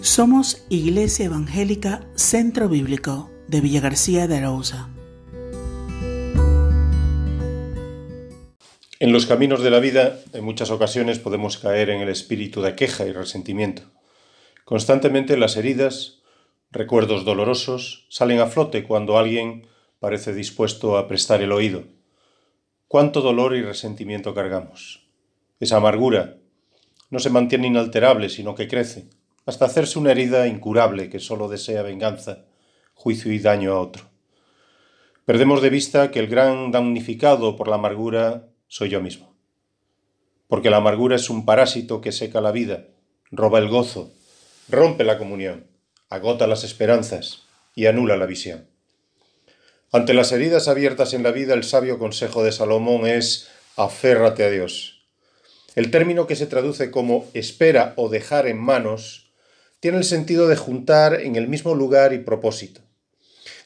Somos Iglesia Evangélica Centro Bíblico de Villa García de Arauza. En los caminos de la vida, en muchas ocasiones podemos caer en el espíritu de queja y resentimiento. Constantemente las heridas, recuerdos dolorosos, salen a flote cuando alguien parece dispuesto a prestar el oído. ¿Cuánto dolor y resentimiento cargamos? Esa amargura no se mantiene inalterable, sino que crece hasta hacerse una herida incurable que sólo desea venganza, juicio y daño a otro. Perdemos de vista que el gran damnificado por la amargura soy yo mismo. Porque la amargura es un parásito que seca la vida, roba el gozo, rompe la comunión, agota las esperanzas y anula la visión. Ante las heridas abiertas en la vida, el sabio consejo de Salomón es aférrate a Dios. El término que se traduce como espera o dejar en manos tiene el sentido de juntar en el mismo lugar y propósito.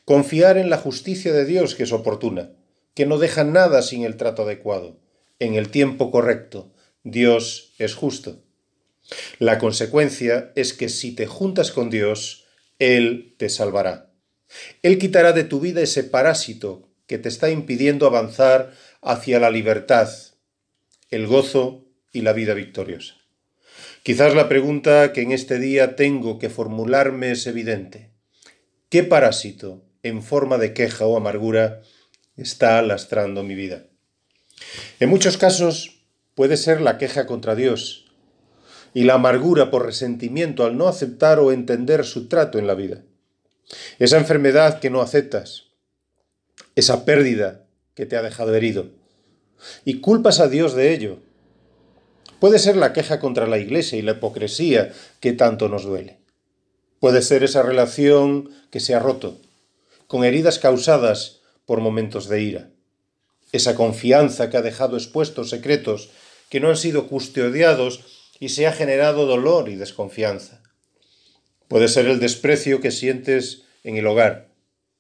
Confiar en la justicia de Dios que es oportuna, que no deja nada sin el trato adecuado, en el tiempo correcto. Dios es justo. La consecuencia es que si te juntas con Dios, Él te salvará. Él quitará de tu vida ese parásito que te está impidiendo avanzar hacia la libertad, el gozo y la vida victoriosa. Quizás la pregunta que en este día tengo que formularme es evidente. ¿Qué parásito, en forma de queja o amargura, está lastrando mi vida? En muchos casos puede ser la queja contra Dios y la amargura por resentimiento al no aceptar o entender su trato en la vida. Esa enfermedad que no aceptas, esa pérdida que te ha dejado herido, y culpas a Dios de ello Puede ser la queja contra la Iglesia y la hipocresía que tanto nos duele. Puede ser esa relación que se ha roto, con heridas causadas por momentos de ira. Esa confianza que ha dejado expuestos secretos que no han sido custodiados y se ha generado dolor y desconfianza. Puede ser el desprecio que sientes en el hogar,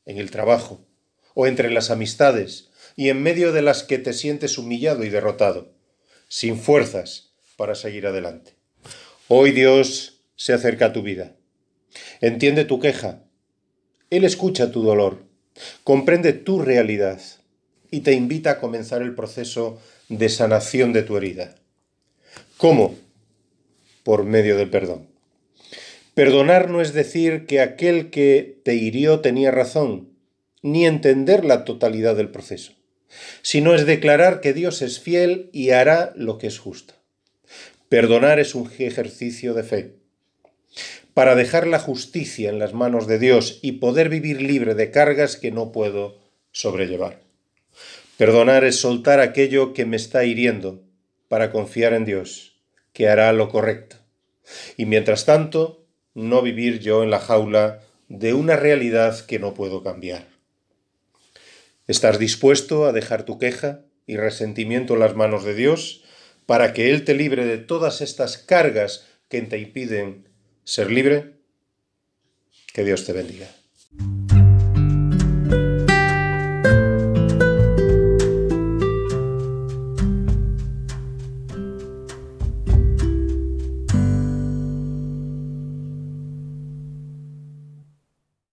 en el trabajo, o entre las amistades, y en medio de las que te sientes humillado y derrotado, sin fuerzas, para seguir adelante. Hoy Dios se acerca a tu vida. Entiende tu queja. Él escucha tu dolor, comprende tu realidad y te invita a comenzar el proceso de sanación de tu herida. ¿Cómo? Por medio del perdón. Perdonar no es decir que aquel que te hirió tenía razón, ni entender la totalidad del proceso, sino es declarar que Dios es fiel y hará lo que es justo. Perdonar es un ejercicio de fe. Para dejar la justicia en las manos de Dios y poder vivir libre de cargas que no puedo sobrellevar. Perdonar es soltar aquello que me está hiriendo para confiar en Dios, que hará lo correcto. Y mientras tanto, no vivir yo en la jaula de una realidad que no puedo cambiar. ¿Estás dispuesto a dejar tu queja y resentimiento en las manos de Dios? Para que Él te libre de todas estas cargas que te impiden ser libre? Que Dios te bendiga.